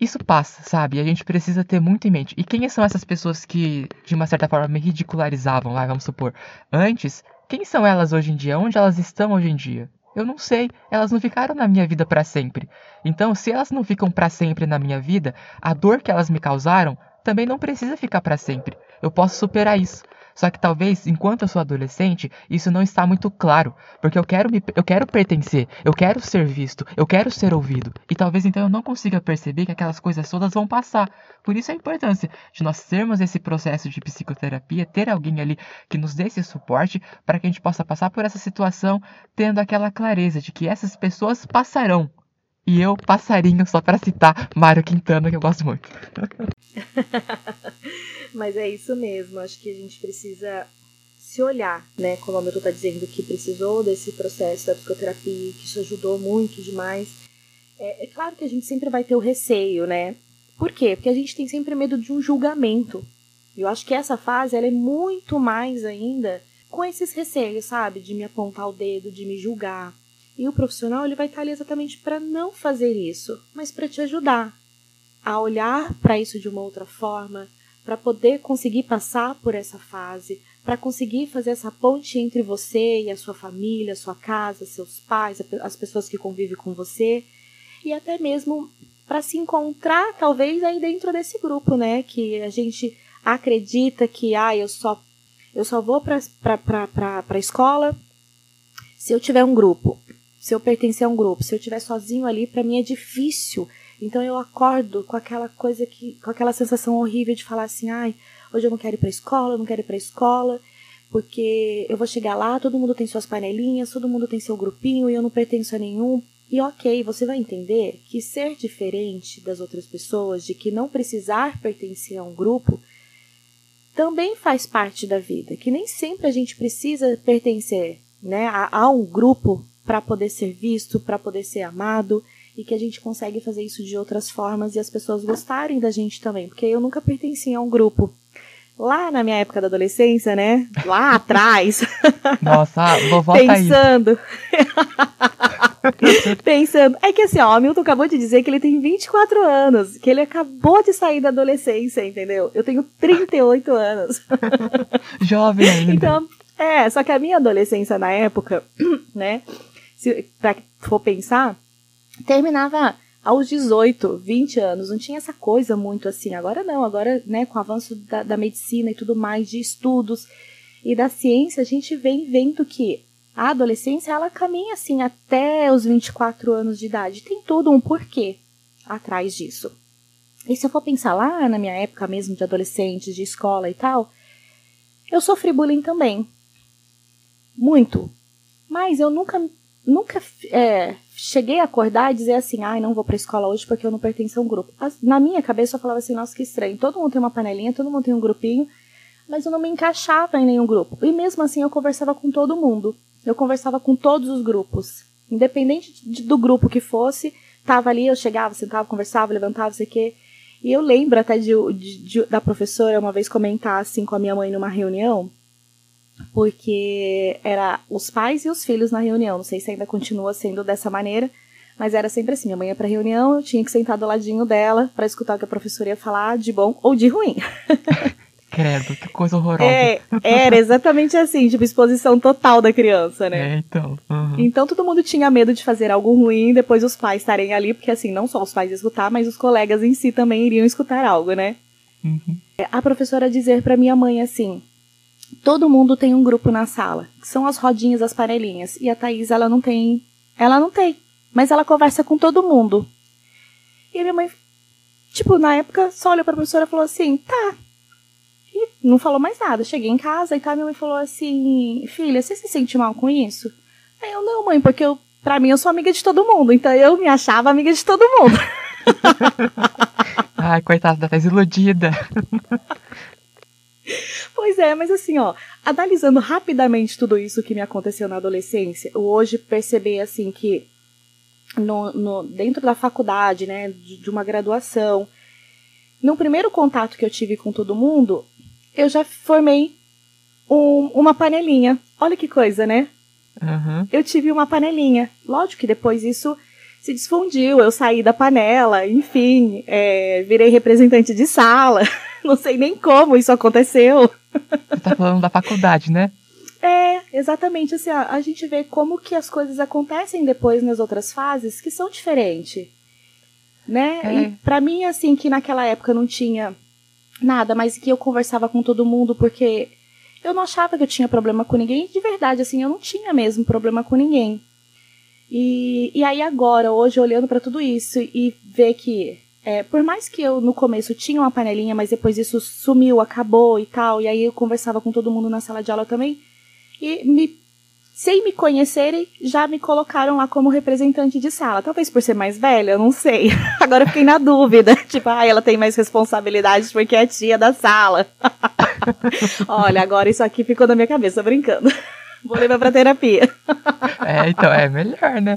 isso passa, sabe? A gente precisa ter muito em mente. E quem são essas pessoas que, de uma certa forma, me ridicularizavam, lá, vamos supor, antes? Quem são elas hoje em dia? Onde elas estão hoje em dia? Eu não sei, elas não ficaram na minha vida para sempre. Então, se elas não ficam para sempre na minha vida, a dor que elas me causaram também não precisa ficar para sempre. Eu posso superar isso. Só que talvez, enquanto eu sou adolescente, isso não está muito claro, porque eu quero me, eu quero pertencer, eu quero ser visto, eu quero ser ouvido. E talvez então eu não consiga perceber que aquelas coisas todas vão passar. Por isso a importância de nós termos esse processo de psicoterapia, ter alguém ali que nos dê esse suporte para que a gente possa passar por essa situação tendo aquela clareza de que essas pessoas passarão. E eu, passarinho, só para citar Mário Quintana, que eu gosto muito. [laughs] Mas é isso mesmo, acho que a gente precisa se olhar, né? Como a Milton está dizendo que precisou desse processo da psicoterapia, que isso ajudou muito demais. É, é, claro que a gente sempre vai ter o receio, né? Por quê? Porque a gente tem sempre medo de um julgamento. Eu acho que essa fase ela é muito mais ainda com esses receios, sabe? De me apontar o dedo, de me julgar. E o profissional ele vai estar ali exatamente para não fazer isso, mas para te ajudar a olhar para isso de uma outra forma, para poder conseguir passar por essa fase, para conseguir fazer essa ponte entre você e a sua família, a sua casa, seus pais, as pessoas que convivem com você, e até mesmo para se encontrar talvez aí dentro desse grupo, né, que a gente acredita que ah, eu só eu só vou para a escola se eu tiver um grupo, se eu pertencer a um grupo, se eu estiver sozinho ali, para mim é difícil então eu acordo com aquela coisa que, com aquela sensação horrível de falar assim, ai, hoje eu não quero ir para escola, eu não quero ir para escola, porque eu vou chegar lá, todo mundo tem suas panelinhas, todo mundo tem seu grupinho e eu não pertenço a nenhum. E ok, você vai entender que ser diferente das outras pessoas, de que não precisar pertencer a um grupo, também faz parte da vida, que nem sempre a gente precisa pertencer né, a, a um grupo para poder ser visto, para poder ser amado e que a gente consegue fazer isso de outras formas e as pessoas gostarem da gente também, porque eu nunca pertencia a um grupo. Lá na minha época da adolescência, né? Lá [laughs] atrás. Nossa, vovó Pensando. [laughs] Pensando. É que assim, ó, o Milton acabou de dizer que ele tem 24 anos, que ele acabou de sair da adolescência, entendeu? Eu tenho 38 anos. [laughs] Jovem ainda. Então, é, só que a minha adolescência na época, [clears throat] né? Se pra for pensar, terminava aos 18, 20 anos, não tinha essa coisa muito assim. Agora não, agora, né, com o avanço da, da medicina e tudo mais, de estudos e da ciência, a gente vem vendo que a adolescência ela caminha assim até os 24 anos de idade. Tem todo um porquê atrás disso. E se eu for pensar lá na minha época mesmo de adolescente, de escola e tal, eu sofri bullying também. Muito. Mas eu nunca nunca é, cheguei a acordar e dizer assim, ai, ah, não vou pra escola hoje porque eu não pertenço a um grupo. Na minha cabeça eu falava assim, nossa, que estranho. Todo mundo tem uma panelinha, todo mundo tem um grupinho, mas eu não me encaixava em nenhum grupo. E mesmo assim eu conversava com todo mundo. Eu conversava com todos os grupos. Independente de, do grupo que fosse, tava ali, eu chegava, sentava, conversava, levantava, sei o quê. E eu lembro até de, de, de, da professora uma vez comentar assim com a minha mãe numa reunião, porque era os pais e os filhos na reunião. Não sei se ainda continua sendo dessa maneira, mas era sempre assim. Minha mãe ia pra reunião, eu tinha que sentar do ladinho dela para escutar o que a professora ia falar de bom ou de ruim. [laughs] Credo, que coisa horrorosa. É, era exatamente assim, tipo, exposição total da criança, né? É, então. Uhum. Então todo mundo tinha medo de fazer algo ruim, depois os pais estarem ali, porque assim, não só os pais escutar, mas os colegas em si também iriam escutar algo, né? Uhum. A professora dizer para minha mãe assim: todo mundo tem um grupo na sala, que são as rodinhas, as panelinhas. E a Thaís, ela não tem. Ela não tem. Mas ela conversa com todo mundo. E a minha mãe, tipo, na época, só olhou pra professora e falou assim: tá. E não falou mais nada. Cheguei em casa e tá, minha mãe falou assim: filha, você se sente mal com isso? Aí eu, não, mãe, porque eu, pra mim eu sou amiga de todo mundo. Então eu me achava amiga de todo mundo. [laughs] Ai, coitada, tá iludida. [laughs] Pois é, mas assim, ó, analisando rapidamente tudo isso que me aconteceu na adolescência, eu hoje percebi assim que no, no, dentro da faculdade, né, de, de, uma graduação, no primeiro contato que eu tive com todo mundo, eu já formei um, uma panelinha. Olha que coisa, né? Uhum. Eu tive uma panelinha. Lógico que depois isso se desfundiu, eu saí da panela, enfim, é, virei representante de sala. [laughs] [laughs] Não sei nem como isso aconteceu. Você tá falando da faculdade, né? É, exatamente. Assim, a, a gente vê como que as coisas acontecem depois nas outras fases que são diferentes. Né? É. E pra mim, assim, que naquela época não tinha nada, mas que eu conversava com todo mundo porque eu não achava que eu tinha problema com ninguém. De verdade, assim, eu não tinha mesmo problema com ninguém. E, e aí agora, hoje, olhando para tudo isso e ver que é, por mais que eu no começo tinha uma panelinha, mas depois isso sumiu, acabou e tal, e aí eu conversava com todo mundo na sala de aula também, e me, sem me conhecerem, já me colocaram lá como representante de sala. Talvez por ser mais velha, eu não sei. [laughs] Agora eu fiquei na dúvida. [laughs] Tipo, ah, ela tem mais responsabilidades porque é tia da sala. [laughs] Olha, agora isso aqui ficou na minha cabeça, brincando. Vou levar pra terapia. é, então, é melhor, né?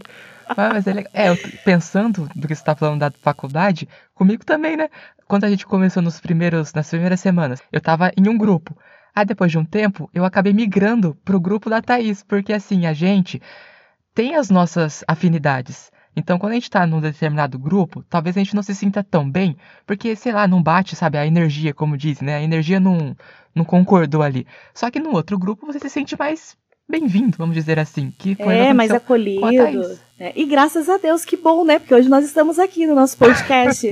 Ah, mas é legal. É, eu, pensando do que você tá falando da faculdade, comigo também, né? Quando a gente começou nos primeiros, nas primeiras semanas, eu tava em um grupo. Aí depois de um tempo, eu acabei migrando pro grupo da Thaís, porque assim, a gente tem as nossas afinidades. Então, quando a gente tá num determinado grupo, talvez a gente não se sinta tão bem, porque, sei lá, não bate, sabe, a energia, como dizem, né? A energia não, não concordou ali. Só que no outro grupo você se sente mais bem-vindo, vamos dizer assim. Que foi é, mais acolhido. É, e graças a Deus, que bom, né? Porque hoje nós estamos aqui no nosso podcast.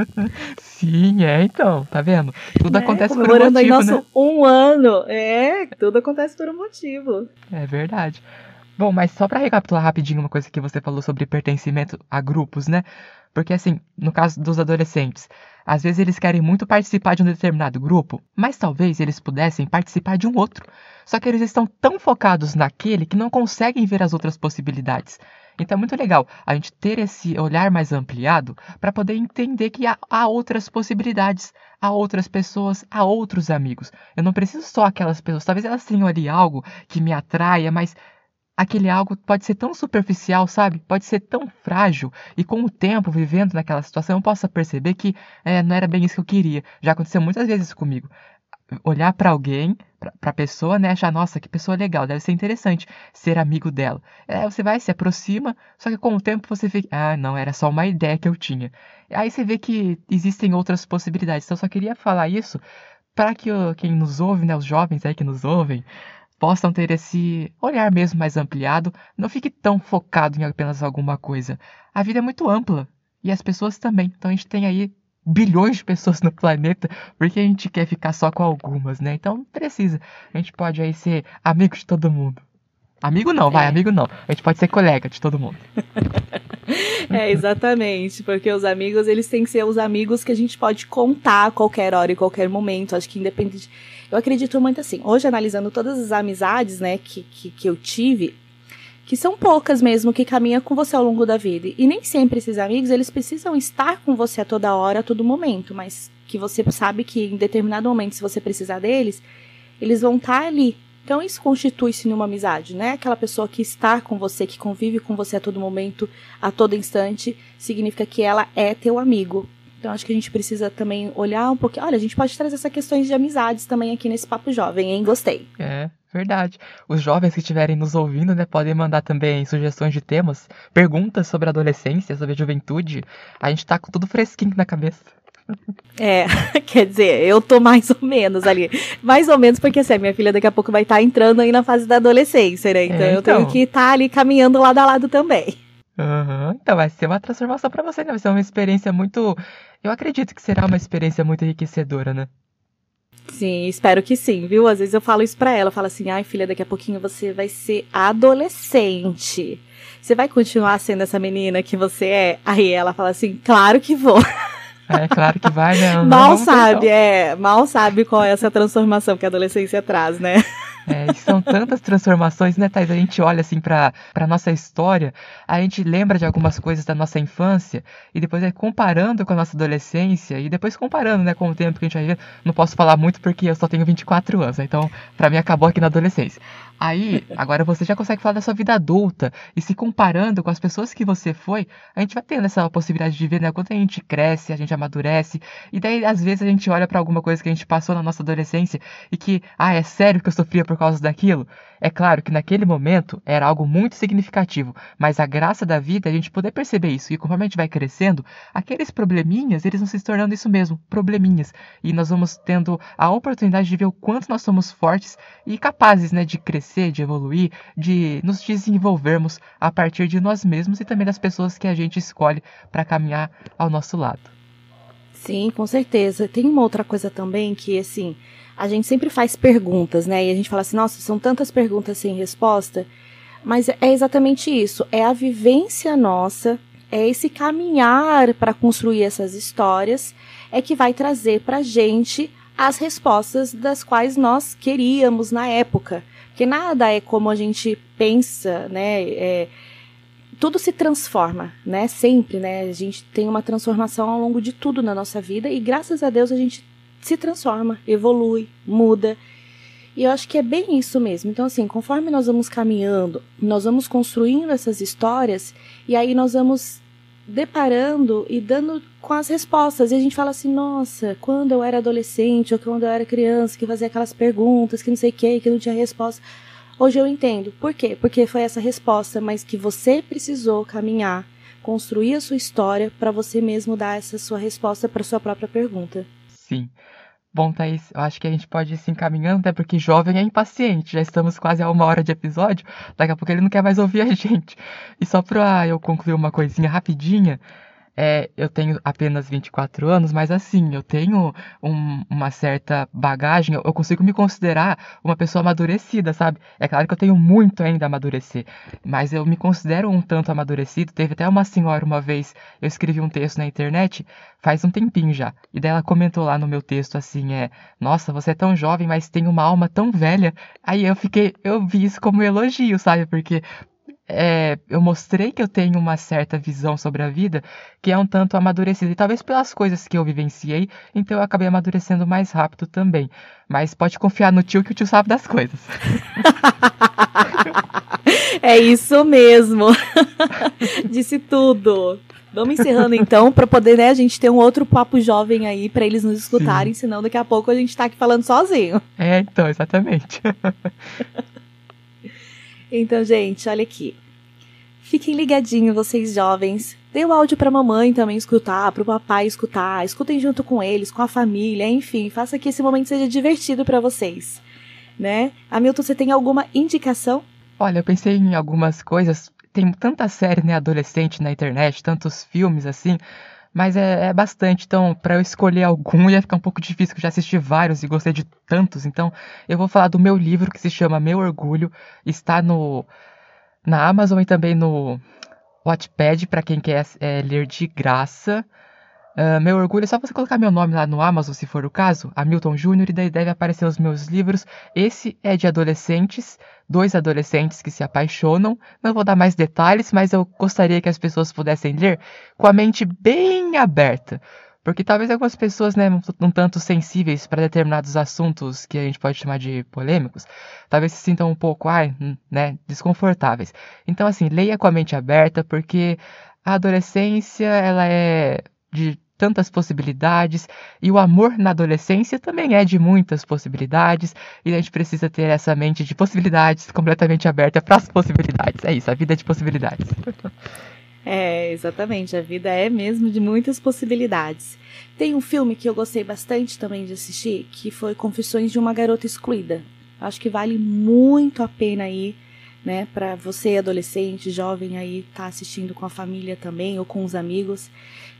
[laughs] Sim, é, então, tá vendo? Tudo é, acontece por um motivo, aí nosso né? um ano. É, tudo acontece por um motivo. É verdade. Bom, mas só para recapitular rapidinho uma coisa que você falou sobre pertencimento a grupos, né? Porque assim, no caso dos adolescentes, às vezes eles querem muito participar de um determinado grupo, mas talvez eles pudessem participar de um outro. Só que eles estão tão focados naquele que não conseguem ver as outras possibilidades. Então é muito legal a gente ter esse olhar mais ampliado para poder entender que há, há, outras possibilidades, há outras pessoas, há outros amigos. Eu não preciso só aquelas pessoas. Talvez elas tenham ali algo que me atraia, mas aquele algo pode ser tão superficial, sabe? Pode ser tão frágil. E com o tempo, vivendo naquela situação, eu posso perceber que é, não era bem isso que eu queria. Já aconteceu muitas vezes comigo. Olhar para alguém, para a pessoa, né? Achar, nossa, que pessoa legal, deve ser interessante ser amigo dela. É, você vai, se aproxima, só que com o tempo você vê ah, não, era só uma ideia que eu tinha. Aí você vê que existem outras possibilidades. Então eu só queria falar isso para que quem nos ouve, né, os jovens aí que nos ouvem, possam ter esse olhar mesmo mais ampliado, não fique tão focado em apenas alguma coisa. A vida é muito ampla e as pessoas também. Então a gente tem aí bilhões de pessoas no planeta, porque a gente quer ficar só com algumas, né? Então não precisa. A gente pode aí ser amigo de todo mundo. Amigo não, vai, é. amigo não. A gente pode ser colega de todo mundo. [laughs] é, exatamente, porque os amigos, eles têm que ser os amigos que a gente pode contar a qualquer hora e qualquer momento. Acho que independente eu acredito muito assim. Hoje, analisando todas as amizades, né, que, que, que eu tive, que são poucas mesmo, que caminham com você ao longo da vida. E nem sempre esses amigos, eles precisam estar com você a toda hora, a todo momento, mas que você sabe que em determinado momento, se você precisar deles, eles vão estar ali. Então isso constitui-se numa amizade, né? Aquela pessoa que está com você, que convive com você a todo momento, a todo instante, significa que ela é teu amigo. Então acho que a gente precisa também olhar um pouquinho. Olha, a gente pode trazer essas questões de amizades também aqui nesse Papo Jovem, hein? Gostei. É, verdade. Os jovens que estiverem nos ouvindo, né, podem mandar também sugestões de temas, perguntas sobre a adolescência, sobre a juventude. A gente tá com tudo fresquinho na cabeça. É, [laughs] quer dizer, eu tô mais ou menos ali. Mais ou menos porque assim, a minha filha daqui a pouco vai estar tá entrando aí na fase da adolescência, né? Então, é, então... eu tenho então. que estar tá ali caminhando lado a lado também. Uhum. Então vai ser uma transformação para você, né? Vai ser uma experiência muito. Eu acredito que será uma experiência muito enriquecedora, né? Sim, espero que sim, viu? Às vezes eu falo isso pra ela, eu falo assim, ai filha, daqui a pouquinho você vai ser adolescente. Você vai continuar sendo essa menina que você é? Aí ela fala assim, claro que vou. É claro que vai, né? [laughs] mal sabe, é, mal sabe qual é essa transformação que a adolescência traz, né? É, são tantas transformações, né, Thais? A gente olha assim pra, pra nossa história, a gente lembra de algumas coisas da nossa infância, e depois é comparando com a nossa adolescência, e depois comparando, né, com o tempo que a gente vai ver. Não posso falar muito porque eu só tenho 24 anos, né, então pra mim acabou aqui na adolescência. Aí, agora você já consegue falar da sua vida adulta, e se comparando com as pessoas que você foi, a gente vai tendo essa possibilidade de ver, né, quando a gente cresce, a gente amadurece, e daí às vezes a gente olha para alguma coisa que a gente passou na nossa adolescência, e que, ah, é sério que eu sofria por causa daquilo? É claro que naquele momento era algo muito significativo, mas a graça da vida é a gente poder perceber isso. E conforme a gente vai crescendo, aqueles probleminhas, eles vão se tornando isso mesmo, probleminhas. E nós vamos tendo a oportunidade de ver o quanto nós somos fortes e capazes, né, de crescer, de evoluir, de nos desenvolvermos a partir de nós mesmos e também das pessoas que a gente escolhe para caminhar ao nosso lado. Sim, com certeza. Tem uma outra coisa também que, assim, a gente sempre faz perguntas, né? E a gente fala assim, nossa, são tantas perguntas sem resposta. Mas é exatamente isso. É a vivência nossa, é esse caminhar para construir essas histórias, é que vai trazer para gente as respostas das quais nós queríamos na época. Porque nada é como a gente pensa, né? É, tudo se transforma, né? Sempre, né? A gente tem uma transformação ao longo de tudo na nossa vida e graças a Deus a gente se transforma, evolui, muda. E eu acho que é bem isso mesmo. Então, assim, conforme nós vamos caminhando, nós vamos construindo essas histórias e aí nós vamos deparando e dando com as respostas. E a gente fala assim: nossa, quando eu era adolescente ou quando eu era criança, que fazia aquelas perguntas, que não sei o que, que não tinha resposta. Hoje eu entendo. Por quê? Porque foi essa resposta, mas que você precisou caminhar, construir a sua história para você mesmo dar essa sua resposta para sua própria pergunta. Sim. Bom, Thaís, eu acho que a gente pode ir se encaminhando, até porque jovem é impaciente. Já estamos quase a uma hora de episódio. Daqui a pouco ele não quer mais ouvir a [laughs] gente. E só pra eu concluir uma coisinha rapidinha, é, eu tenho apenas 24 anos, mas assim, eu tenho um, uma certa bagagem, eu consigo me considerar uma pessoa amadurecida, sabe? É claro que eu tenho muito ainda a amadurecer, mas eu me considero um tanto amadurecido. Teve até uma senhora uma vez, eu escrevi um texto na internet, faz um tempinho já, e daí ela comentou lá no meu texto assim, é, nossa, você é tão jovem, mas tem uma alma tão velha. Aí eu fiquei, eu vi isso como elogio, sabe? Porque é, eu mostrei que eu tenho uma certa visão sobre a vida que é um tanto amadurecida. E talvez pelas coisas que eu vivenciei, então eu acabei amadurecendo mais rápido também. Mas pode confiar no tio que o tio sabe das coisas. [laughs] é isso mesmo. [laughs] Disse tudo. Vamos encerrando então, para poder né, a gente ter um outro papo jovem aí, para eles nos escutarem, Sim. senão daqui a pouco a gente tá aqui falando sozinho. É, então, exatamente. [laughs] Então, gente, olha aqui. Fiquem ligadinhos, vocês jovens. Dê o áudio pra mamãe também escutar, pro papai escutar. Escutem junto com eles, com a família, enfim. Faça que esse momento seja divertido para vocês. Né? Hamilton, você tem alguma indicação? Olha, eu pensei em algumas coisas. Tem tanta série, né, adolescente na internet, tantos filmes assim mas é, é bastante. Então, para eu escolher algum ia ficar um pouco difícil, porque eu já assisti vários e gostei de tantos. Então, eu vou falar do meu livro que se chama Meu Orgulho. Está no na Amazon e também no Wattpad para quem quer é, ler de graça. Uh, meu orgulho é só você colocar meu nome lá no Amazon, se for o caso, Hamilton Júnior, e daí deve aparecer os meus livros. Esse é de adolescentes, dois adolescentes que se apaixonam. Não vou dar mais detalhes, mas eu gostaria que as pessoas pudessem ler com a mente bem aberta. Porque talvez algumas pessoas, né, um tanto sensíveis para determinados assuntos que a gente pode chamar de polêmicos, talvez se sintam um pouco, ai, né, desconfortáveis. Então, assim, leia com a mente aberta, porque a adolescência, ela é de tantas possibilidades e o amor na adolescência também é de muitas possibilidades e a gente precisa ter essa mente de possibilidades completamente aberta para as possibilidades. É isso, a vida é de possibilidades. [laughs] É, exatamente, a vida é mesmo de muitas possibilidades. Tem um filme que eu gostei bastante também de assistir, que foi Confissões de uma Garota Excluída. Acho que vale muito a pena aí, né, para você adolescente, jovem aí, tá assistindo com a família também ou com os amigos,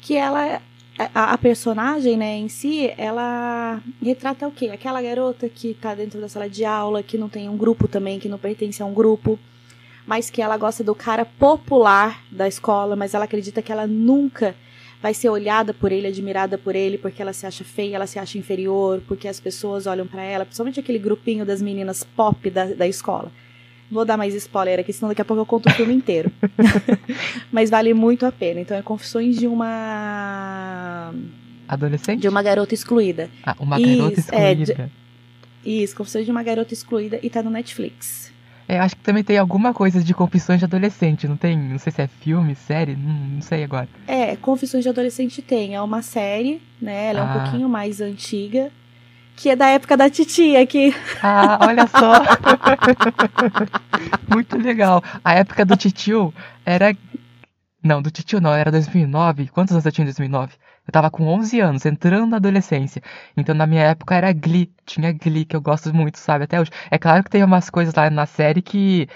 que ela a, a, personagem, né, em si, ela retrata o quê? Aquela garota que tá dentro da sala de aula, que não tem um grupo também, que não pertence a um grupo, mas que ela gosta do cara popular da escola, mas ela acredita que ela nunca vai ser olhada por ele, admirada por ele, porque ela se acha feia, ela se acha inferior, porque as pessoas olham para ela, principalmente aquele grupinho das meninas pop da, da escola. Vou dar mais spoiler aqui, senão daqui a pouco eu conto o filme inteiro. [laughs] Mas vale muito a pena. Então é Confissões de uma. Adolescente? De uma garota excluída. Ah, uma garota Isso, excluída. É, de... Isso, Confissões de uma garota excluída e tá no Netflix. É, acho que também tem alguma coisa de confissões de adolescente, não tem? Não sei se é filme, série, não, não sei agora. É, Confissões de Adolescente tem. É uma série, né? Ela é um ah. pouquinho mais antiga. Que é da época da titia aqui. Ah, olha só! [laughs] Muito legal. A época do titio era. Não, do titio não, era 2009. Quantos anos eu tinha em 2009? Eu tava com 11 anos, entrando na adolescência. Então na minha época era Glee. Tinha Glee, que eu gosto muito, sabe? Até hoje. É claro que tem umas coisas lá na série que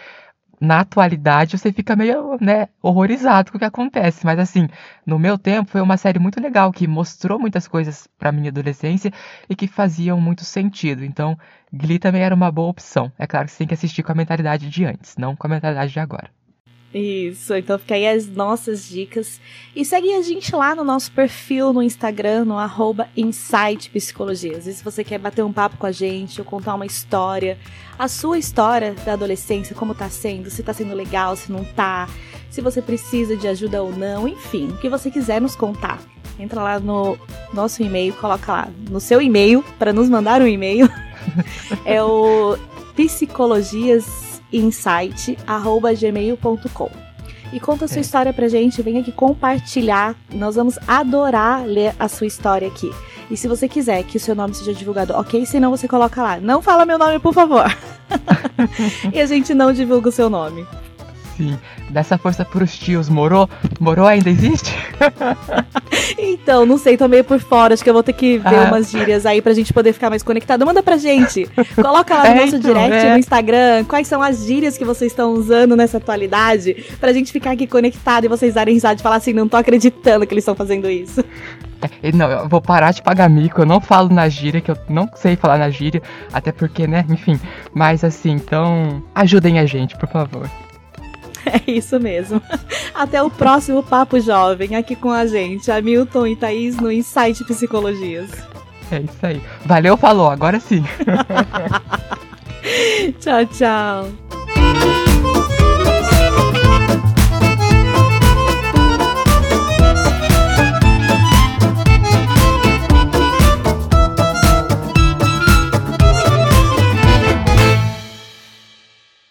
na atualidade você fica meio, né, horrorizado com o que acontece. Mas assim, no meu tempo foi uma série muito legal que mostrou muitas coisas para minha adolescência e que faziam muito sentido. Então, Glee também era uma boa opção. É claro que você tem que assistir com a mentalidade de antes, não com a mentalidade de agora. Isso, então fica aí as nossas dicas. E segue a gente lá no nosso perfil no Instagram, no arroba Insight Psicologias. E se você quer bater um papo com a gente ou contar uma história, a sua história da adolescência, como tá sendo, se tá sendo legal, se não tá, se você precisa de ajuda ou não, enfim, o que você quiser nos contar. Entra lá no nosso e-mail, coloca lá no seu e-mail para nos mandar um e-mail. [laughs] é o psicologias insight@gmail.com. E conta a sua é. história pra gente, vem aqui compartilhar. Nós vamos adorar ler a sua história aqui. E se você quiser que o seu nome seja divulgado, ok? Senão você coloca lá. Não fala meu nome, por favor. [laughs] e a gente não divulga o seu nome. Sim. Dessa força pros tios. Morou? Morou ainda existe? [laughs] então, não sei, tô meio por fora. Acho que eu vou ter que ver ah. umas gírias aí pra gente poder ficar mais conectado. Manda pra gente. Coloca lá no [laughs] é, nosso então, direct é. no Instagram quais são as gírias que vocês estão usando nessa atualidade pra gente ficar aqui conectado e vocês darem risada e falar assim, não tô acreditando que eles estão fazendo isso. É, não, eu vou parar de pagar mico, eu não falo na gíria, que eu não sei falar na gíria, até porque, né, enfim. Mas assim, então, ajudem a gente, por favor. [laughs] É isso mesmo. Até o próximo Papo Jovem aqui com a gente, Hamilton e Thaís no Insight Psicologias. É isso aí. Valeu, falou, agora sim. [laughs] tchau, tchau.